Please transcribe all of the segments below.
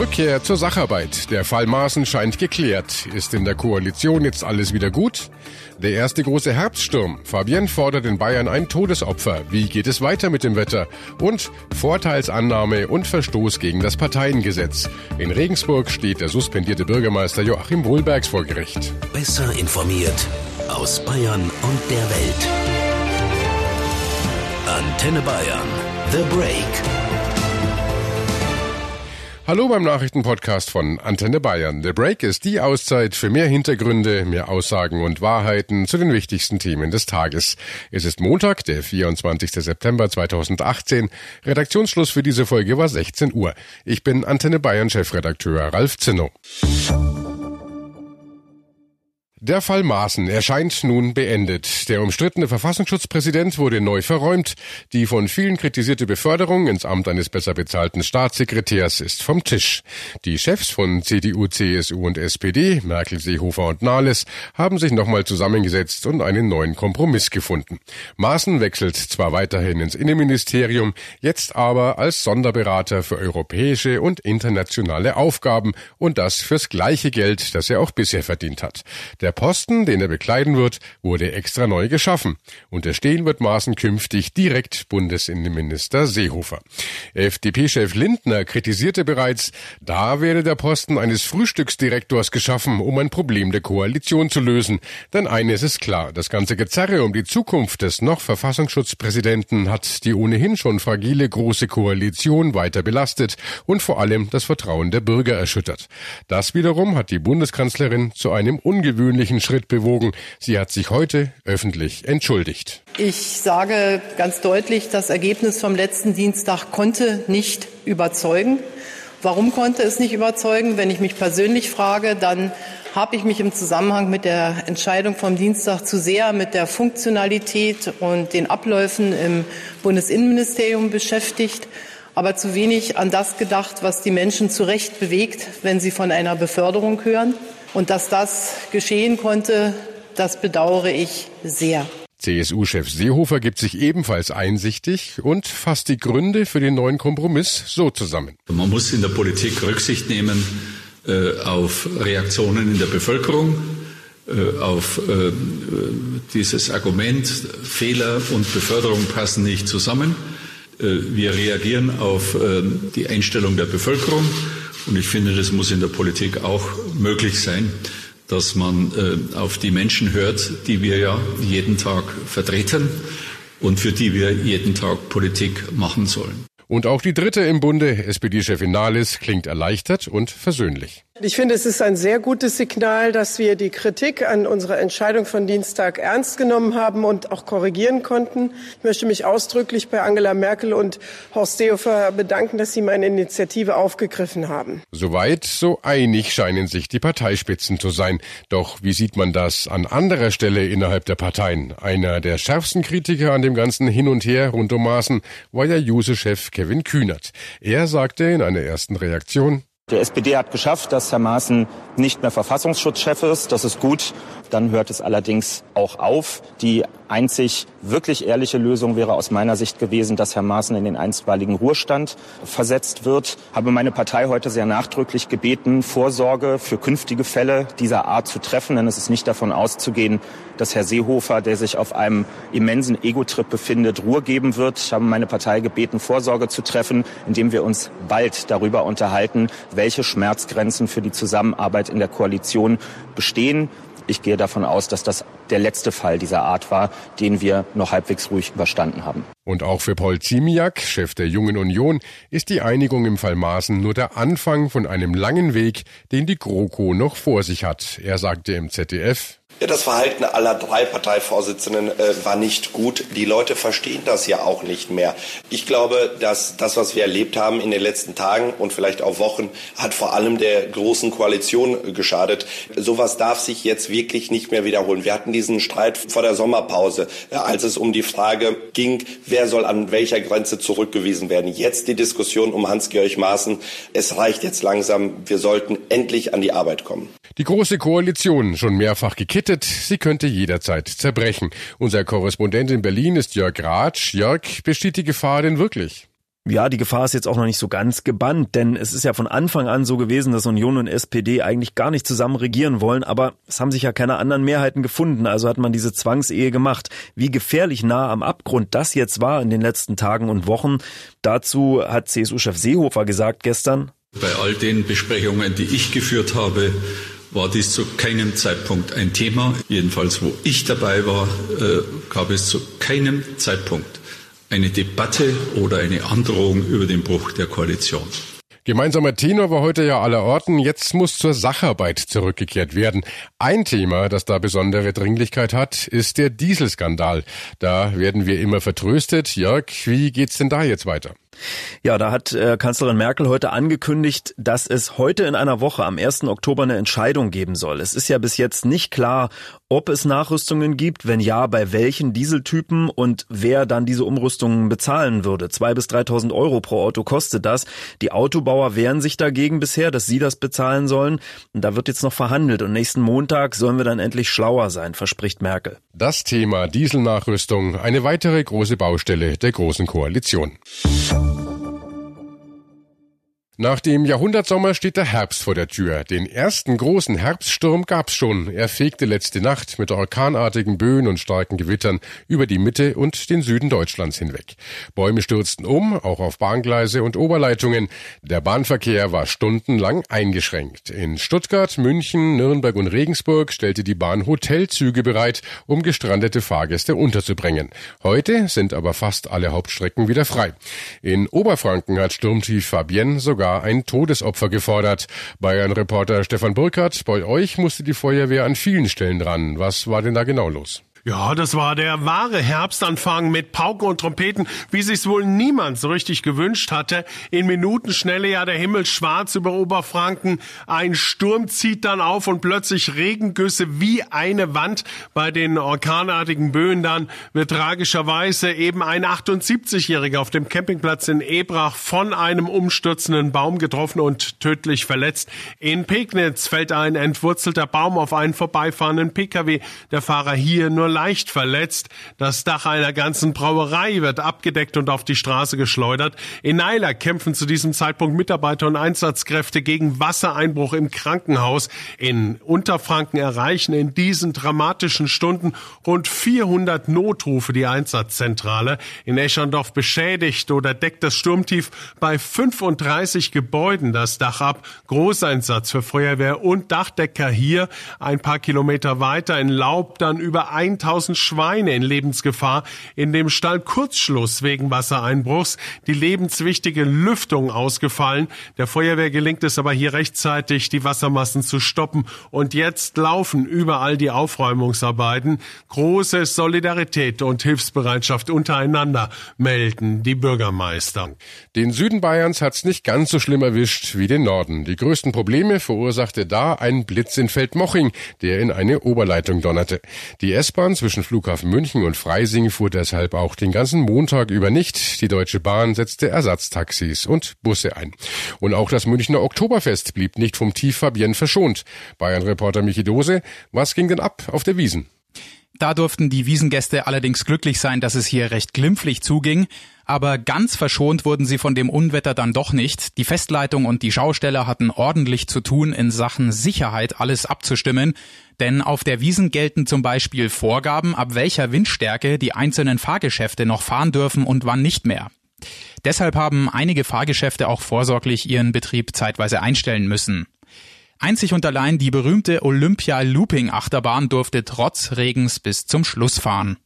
Rückkehr zur Sacharbeit. Der Fall Maaßen scheint geklärt. Ist in der Koalition jetzt alles wieder gut? Der erste große Herbststurm. Fabienne fordert in Bayern ein Todesopfer. Wie geht es weiter mit dem Wetter? Und Vorteilsannahme und Verstoß gegen das Parteiengesetz. In Regensburg steht der suspendierte Bürgermeister Joachim Wohlbergs vor Gericht. Besser informiert aus Bayern und der Welt. Antenne Bayern. The Break. Hallo beim Nachrichtenpodcast von Antenne Bayern. The Break ist die Auszeit für mehr Hintergründe, mehr Aussagen und Wahrheiten zu den wichtigsten Themen des Tages. Es ist Montag, der 24. September 2018. Redaktionsschluss für diese Folge war 16 Uhr. Ich bin Antenne Bayern Chefredakteur Ralf Zinno. Der Fall Maaßen erscheint nun beendet. Der umstrittene Verfassungsschutzpräsident wurde neu verräumt. Die von vielen kritisierte Beförderung ins Amt eines besser bezahlten Staatssekretärs ist vom Tisch. Die Chefs von CDU, CSU und SPD, Merkel, Seehofer und Nahles, haben sich nochmal zusammengesetzt und einen neuen Kompromiss gefunden. Maaßen wechselt zwar weiterhin ins Innenministerium, jetzt aber als Sonderberater für europäische und internationale Aufgaben und das fürs gleiche Geld, das er auch bisher verdient hat. Der der Posten, den er bekleiden wird, wurde extra neu geschaffen. Unterstehen wird Maaßen künftig direkt Bundesinnenminister Seehofer. FDP-Chef Lindner kritisierte bereits, da werde der Posten eines Frühstücksdirektors geschaffen, um ein Problem der Koalition zu lösen. Denn eines ist klar, das ganze Gezerre um die Zukunft des noch Verfassungsschutzpräsidenten hat die ohnehin schon fragile große Koalition weiter belastet und vor allem das Vertrauen der Bürger erschüttert. Das wiederum hat die Bundeskanzlerin zu einem ungewöhnlichen persönlichen Schritt bewogen. Sie hat sich heute öffentlich entschuldigt. Ich sage ganz deutlich, das Ergebnis vom letzten Dienstag konnte nicht überzeugen. Warum konnte es nicht überzeugen? Wenn ich mich persönlich frage, dann habe ich mich im Zusammenhang mit der Entscheidung vom Dienstag zu sehr mit der Funktionalität und den Abläufen im Bundesinnenministerium beschäftigt, aber zu wenig an das gedacht, was die Menschen zu Recht bewegt, wenn sie von einer Beförderung hören. Und dass das geschehen konnte, das bedauere ich sehr. CSU-Chef Seehofer gibt sich ebenfalls einsichtig und fasst die Gründe für den neuen Kompromiss so zusammen. Man muss in der Politik Rücksicht nehmen äh, auf Reaktionen in der Bevölkerung, äh, auf äh, dieses Argument, Fehler und Beförderung passen nicht zusammen. Äh, wir reagieren auf äh, die Einstellung der Bevölkerung und ich finde, das muss in der Politik auch möglich sein, dass man äh, auf die Menschen hört, die wir ja jeden Tag vertreten und für die wir jeden Tag Politik machen sollen. Und auch die dritte im Bunde, SPD-Chefin Nahles, klingt erleichtert und versöhnlich. Ich finde, es ist ein sehr gutes Signal, dass wir die Kritik an unserer Entscheidung von Dienstag ernst genommen haben und auch korrigieren konnten. Ich möchte mich ausdrücklich bei Angela Merkel und Horst Seehofer bedanken, dass sie meine Initiative aufgegriffen haben. Soweit, so einig scheinen sich die Parteispitzen zu sein. Doch wie sieht man das an anderer Stelle innerhalb der Parteien? Einer der schärfsten Kritiker an dem ganzen Hin und Her rund um Maßen war ja Juse-Chef Kevin Kühnert. Er sagte in einer ersten Reaktion, der SPD hat geschafft, dass Herr Maaßen nicht mehr Verfassungsschutzchef ist. Das ist gut. Dann hört es allerdings auch auf. Die einzig wirklich ehrliche Lösung wäre aus meiner Sicht gewesen, dass Herr Maaßen in den einstweiligen Ruhestand versetzt wird. Habe meine Partei heute sehr nachdrücklich gebeten, Vorsorge für künftige Fälle dieser Art zu treffen. Denn es ist nicht davon auszugehen, dass Herr Seehofer, der sich auf einem immensen Ego-Trip befindet, Ruhe geben wird. Ich habe meine Partei gebeten, Vorsorge zu treffen, indem wir uns bald darüber unterhalten, welche Schmerzgrenzen für die Zusammenarbeit in der Koalition bestehen. Ich gehe davon aus, dass das der letzte Fall dieser Art war, den wir noch halbwegs ruhig überstanden haben. Und auch für Paul Ziemiak, Chef der Jungen Union, ist die Einigung im Fall Maaßen nur der Anfang von einem langen Weg, den die GroKo noch vor sich hat. Er sagte im ZDF, ja, das Verhalten aller drei Parteivorsitzenden äh, war nicht gut. Die Leute verstehen das ja auch nicht mehr. Ich glaube, dass das, was wir erlebt haben in den letzten Tagen und vielleicht auch Wochen, hat vor allem der großen Koalition geschadet. Sowas darf sich jetzt wirklich nicht mehr wiederholen. Wir hatten diesen Streit vor der Sommerpause, äh, als es um die Frage ging, wer soll an welcher Grenze zurückgewiesen werden. Jetzt die Diskussion um Hans-Georg Maaßen. Es reicht jetzt langsam. Wir sollten endlich an die Arbeit kommen. Die Große Koalition, schon mehrfach gekittet, sie könnte jederzeit zerbrechen. Unser Korrespondent in Berlin ist Jörg Ratsch. Jörg, besteht die Gefahr denn wirklich? Ja, die Gefahr ist jetzt auch noch nicht so ganz gebannt, denn es ist ja von Anfang an so gewesen, dass Union und SPD eigentlich gar nicht zusammen regieren wollen, aber es haben sich ja keine anderen Mehrheiten gefunden, also hat man diese Zwangsehe gemacht. Wie gefährlich nah am Abgrund das jetzt war in den letzten Tagen und Wochen, dazu hat CSU-Chef Seehofer gesagt gestern. Bei all den Besprechungen, die ich geführt habe, war dies zu keinem Zeitpunkt ein Thema. Jedenfalls, wo ich dabei war, äh, gab es zu keinem Zeitpunkt eine Debatte oder eine Androhung über den Bruch der Koalition. Gemeinsamer Tenor war heute ja aller Orten. Jetzt muss zur Sacharbeit zurückgekehrt werden. Ein Thema, das da besondere Dringlichkeit hat, ist der Dieselskandal. Da werden wir immer vertröstet. Jörg, wie geht's denn da jetzt weiter? Ja, da hat äh, Kanzlerin Merkel heute angekündigt, dass es heute in einer Woche am 1. Oktober eine Entscheidung geben soll. Es ist ja bis jetzt nicht klar, ob es Nachrüstungen gibt, wenn ja, bei welchen Dieseltypen und wer dann diese Umrüstungen bezahlen würde. Zwei bis 3.000 Euro pro Auto kostet das. Die Autobauer wehren sich dagegen bisher, dass sie das bezahlen sollen. Und da wird jetzt noch verhandelt und nächsten Montag sollen wir dann endlich schlauer sein, verspricht Merkel. Das Thema Dieselnachrüstung, eine weitere große Baustelle der Großen Koalition. Nach dem Jahrhundertsommer steht der Herbst vor der Tür. Den ersten großen Herbststurm gab's schon. Er fegte letzte Nacht mit orkanartigen Böen und starken Gewittern über die Mitte und den Süden Deutschlands hinweg. Bäume stürzten um, auch auf Bahngleise und Oberleitungen. Der Bahnverkehr war stundenlang eingeschränkt. In Stuttgart, München, Nürnberg und Regensburg stellte die Bahn Hotelzüge bereit, um gestrandete Fahrgäste unterzubringen. Heute sind aber fast alle Hauptstrecken wieder frei. In Oberfranken hat Sturmtief Fabienne sogar sogar ein Todesopfer gefordert. Bayern-Reporter Stefan Burkhardt, bei euch musste die Feuerwehr an vielen Stellen dran. Was war denn da genau los? Ja, das war der wahre Herbstanfang mit Pauken und Trompeten, wie sich's wohl niemand so richtig gewünscht hatte. In Minutenschnelle ja der Himmel schwarz über Oberfranken. Ein Sturm zieht dann auf und plötzlich Regengüsse wie eine Wand. Bei den orkanartigen Böen dann wird tragischerweise eben ein 78-Jähriger auf dem Campingplatz in Ebrach von einem umstürzenden Baum getroffen und tödlich verletzt. In Pegnitz fällt ein entwurzelter Baum auf einen vorbeifahrenden Pkw. Der Fahrer hier nur leicht verletzt. Das Dach einer ganzen Brauerei wird abgedeckt und auf die Straße geschleudert. In Neiler kämpfen zu diesem Zeitpunkt Mitarbeiter und Einsatzkräfte gegen Wassereinbruch im Krankenhaus. In Unterfranken erreichen in diesen dramatischen Stunden rund 400 Notrufe die Einsatzzentrale. In Eschandorf beschädigt oder deckt das Sturmtief bei 35 Gebäuden das Dach ab. Großeinsatz für Feuerwehr und Dachdecker hier. Ein paar Kilometer weiter in Laub dann über 1000 Schweine in Lebensgefahr, in dem Stall Kurzschluss wegen Wassereinbruchs, die lebenswichtige Lüftung ausgefallen. Der Feuerwehr gelingt es aber hier rechtzeitig, die Wassermassen zu stoppen und jetzt laufen überall die Aufräumungsarbeiten. Große Solidarität und Hilfsbereitschaft untereinander melden die Bürgermeister. Den Süden Bayerns hat's nicht ganz so schlimm erwischt wie den Norden. Die größten Probleme verursachte da ein Blitz in Feldmoching, der in eine Oberleitung donnerte. Die S-Bahn S-Bahn zwischen Flughafen München und Freising fuhr deshalb auch den ganzen Montag über nicht. Die Deutsche Bahn setzte Ersatztaxis und Busse ein. Und auch das Münchner Oktoberfest blieb nicht vom Tief Fabienne verschont. Bayern-Reporter Michi Dose, was ging denn ab auf der Wiesen? Da durften die Wiesengäste allerdings glücklich sein, dass es hier recht glimpflich zuging. Aber ganz verschont wurden sie von dem Unwetter dann doch nicht. Die Festleitung und die Schausteller hatten ordentlich zu tun, in Sachen Sicherheit alles abzustimmen. Denn auf der Wiesen gelten zum Beispiel Vorgaben, ab welcher Windstärke die einzelnen Fahrgeschäfte noch fahren dürfen und wann nicht mehr. Deshalb haben einige Fahrgeschäfte auch vorsorglich ihren Betrieb zeitweise einstellen müssen. Einzig und allein die berühmte Olympia Looping Achterbahn durfte trotz Regens bis zum Schluss fahren.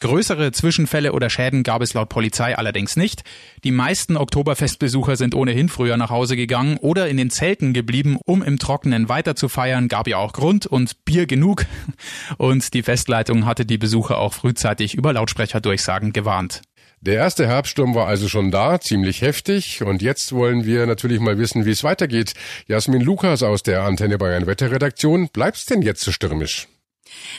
Größere Zwischenfälle oder Schäden gab es laut Polizei allerdings nicht. Die meisten Oktoberfestbesucher sind ohnehin früher nach Hause gegangen oder in den Zelten geblieben, um im Trockenen weiter zu feiern. Gab ja auch Grund und Bier genug. Und die Festleitung hatte die Besucher auch frühzeitig über Lautsprecherdurchsagen gewarnt. Der erste Herbststurm war also schon da, ziemlich heftig. Und jetzt wollen wir natürlich mal wissen, wie es weitergeht. Jasmin Lukas aus der Antenne Bayern Wetterredaktion. Bleibt's denn jetzt so stürmisch?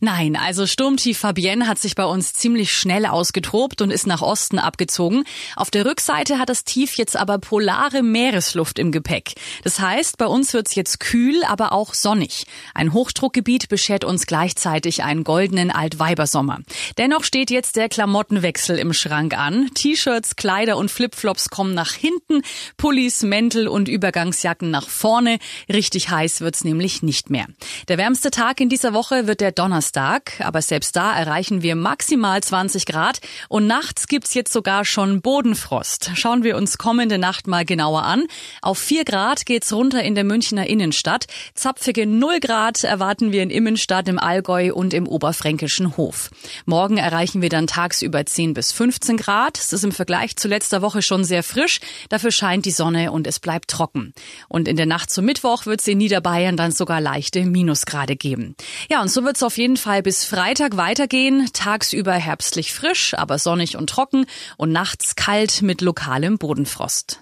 Nein, also Sturmtief Fabienne hat sich bei uns ziemlich schnell ausgetobt und ist nach Osten abgezogen. Auf der Rückseite hat das Tief jetzt aber polare Meeresluft im Gepäck. Das heißt, bei uns wird's jetzt kühl, aber auch sonnig. Ein Hochdruckgebiet beschert uns gleichzeitig einen goldenen Altweibersommer. Dennoch steht jetzt der Klamottenwechsel im Schrank an. T-Shirts, Kleider und Flipflops kommen nach hinten, Pullis, Mäntel und Übergangsjacken nach vorne. Richtig heiß wird's nämlich nicht mehr. Der wärmste Tag in dieser Woche wird der Donnerstag, aber selbst da erreichen wir maximal 20 Grad und nachts gibt's jetzt sogar schon Bodenfrost. Schauen wir uns kommende Nacht mal genauer an. Auf 4 Grad geht's runter in der Münchner Innenstadt. Zapfige 0 Grad erwarten wir in Immenstadt, im Allgäu und im oberfränkischen Hof. Morgen erreichen wir dann tagsüber 10 bis 15 Grad. Es ist im Vergleich zu letzter Woche schon sehr frisch. Dafür scheint die Sonne und es bleibt trocken. Und in der Nacht zum Mittwoch wird es in Niederbayern dann sogar leichte Minusgrade geben. Ja, und so wird es auf jeden Fall bis Freitag weitergehen. Tagsüber herbstlich frisch, aber sonnig und trocken und nachts kalt mit lokalem Bodenfrost.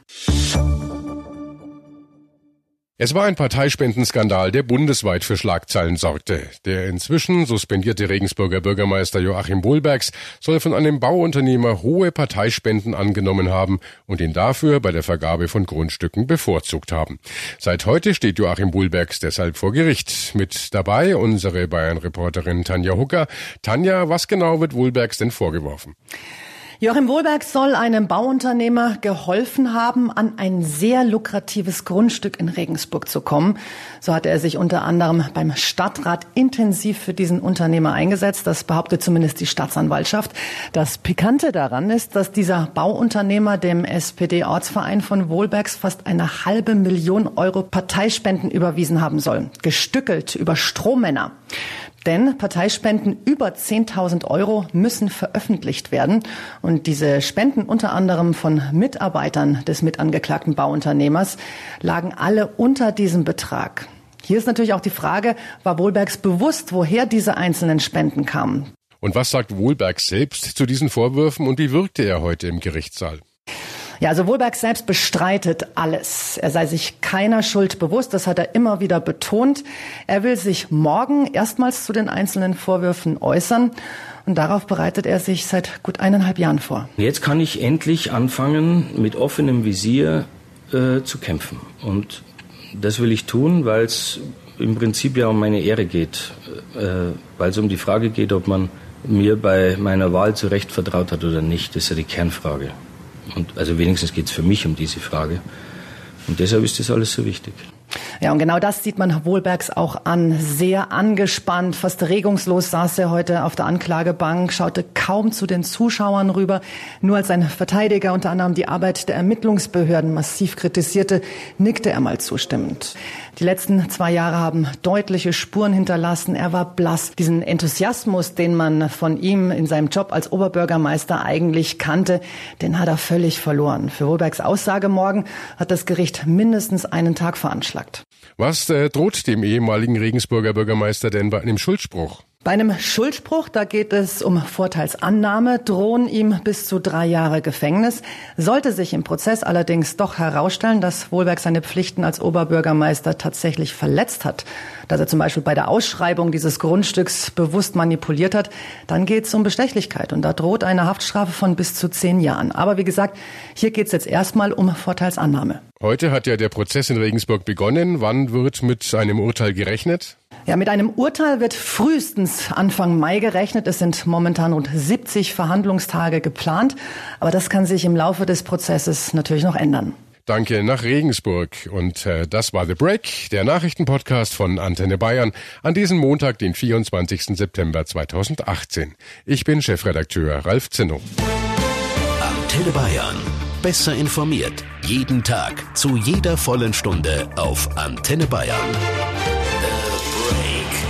Es war ein Parteispendenskandal, der bundesweit für Schlagzeilen sorgte. Der inzwischen suspendierte Regensburger Bürgermeister Joachim Wohlbergs soll von einem Bauunternehmer hohe Parteispenden angenommen haben und ihn dafür bei der Vergabe von Grundstücken bevorzugt haben. Seit heute steht Joachim Wohlbergs deshalb vor Gericht. Mit dabei unsere Bayern-Reporterin Tanja Hucker. Tanja, was genau wird Wohlbergs denn vorgeworfen? Joachim Wohlberg soll einem Bauunternehmer geholfen haben, an ein sehr lukratives Grundstück in Regensburg zu kommen. So hatte er sich unter anderem beim Stadtrat intensiv für diesen Unternehmer eingesetzt. Das behauptet zumindest die Staatsanwaltschaft. Das Pikante daran ist, dass dieser Bauunternehmer dem SPD-Ortsverein von Wohlbergs fast eine halbe Million Euro Parteispenden überwiesen haben soll. Gestückelt über Strohmänner. Denn Parteispenden über 10.000 Euro müssen veröffentlicht werden. Und diese Spenden unter anderem von Mitarbeitern des mitangeklagten Bauunternehmers lagen alle unter diesem Betrag. Hier ist natürlich auch die Frage, war Wohlbergs bewusst, woher diese einzelnen Spenden kamen? Und was sagt Wohlberg selbst zu diesen Vorwürfen und wie wirkte er heute im Gerichtssaal? Ja, also Wohlberg selbst bestreitet alles. Er sei sich keiner Schuld bewusst, das hat er immer wieder betont. Er will sich morgen erstmals zu den einzelnen Vorwürfen äußern. Und darauf bereitet er sich seit gut eineinhalb Jahren vor. Jetzt kann ich endlich anfangen, mit offenem Visier äh, zu kämpfen. Und das will ich tun, weil es im Prinzip ja um meine Ehre geht. Äh, weil es um die Frage geht, ob man mir bei meiner Wahl zu Recht vertraut hat oder nicht. Das ist ja die Kernfrage. Und also wenigstens geht es für mich um diese Frage. Und deshalb ist das alles so wichtig. Ja, und genau das sieht man Wohlbergs auch an. Sehr angespannt, fast regungslos saß er heute auf der Anklagebank, schaute kaum zu den Zuschauern rüber. Nur als ein Verteidiger unter anderem die Arbeit der Ermittlungsbehörden massiv kritisierte, nickte er mal zustimmend. Die letzten zwei Jahre haben deutliche Spuren hinterlassen. Er war blass. Diesen Enthusiasmus, den man von ihm in seinem Job als Oberbürgermeister eigentlich kannte, den hat er völlig verloren. Für Wohlbergs Aussage morgen hat das Gericht mindestens einen Tag veranschlagt. Was äh, droht dem ehemaligen Regensburger Bürgermeister denn bei einem Schuldspruch? Bei einem Schuldspruch, da geht es um Vorteilsannahme, drohen ihm bis zu drei Jahre Gefängnis. Sollte sich im Prozess allerdings doch herausstellen, dass Wohlberg seine Pflichten als Oberbürgermeister tatsächlich verletzt hat, dass er zum Beispiel bei der Ausschreibung dieses Grundstücks bewusst manipuliert hat, dann geht es um Bestechlichkeit und da droht eine Haftstrafe von bis zu zehn Jahren. Aber wie gesagt, hier geht es jetzt erstmal um Vorteilsannahme. Heute hat ja der Prozess in Regensburg begonnen. Wann wird mit einem Urteil gerechnet? Ja, mit einem Urteil wird frühestens Anfang Mai gerechnet. Es sind momentan rund 70 Verhandlungstage geplant, aber das kann sich im Laufe des Prozesses natürlich noch ändern. Danke nach Regensburg. Und äh, das war The Break, der Nachrichtenpodcast von Antenne Bayern an diesem Montag, den 24. September 2018. Ich bin Chefredakteur Ralf Zinno. Antenne Bayern. Besser informiert. Jeden Tag. Zu jeder vollen Stunde auf Antenne Bayern.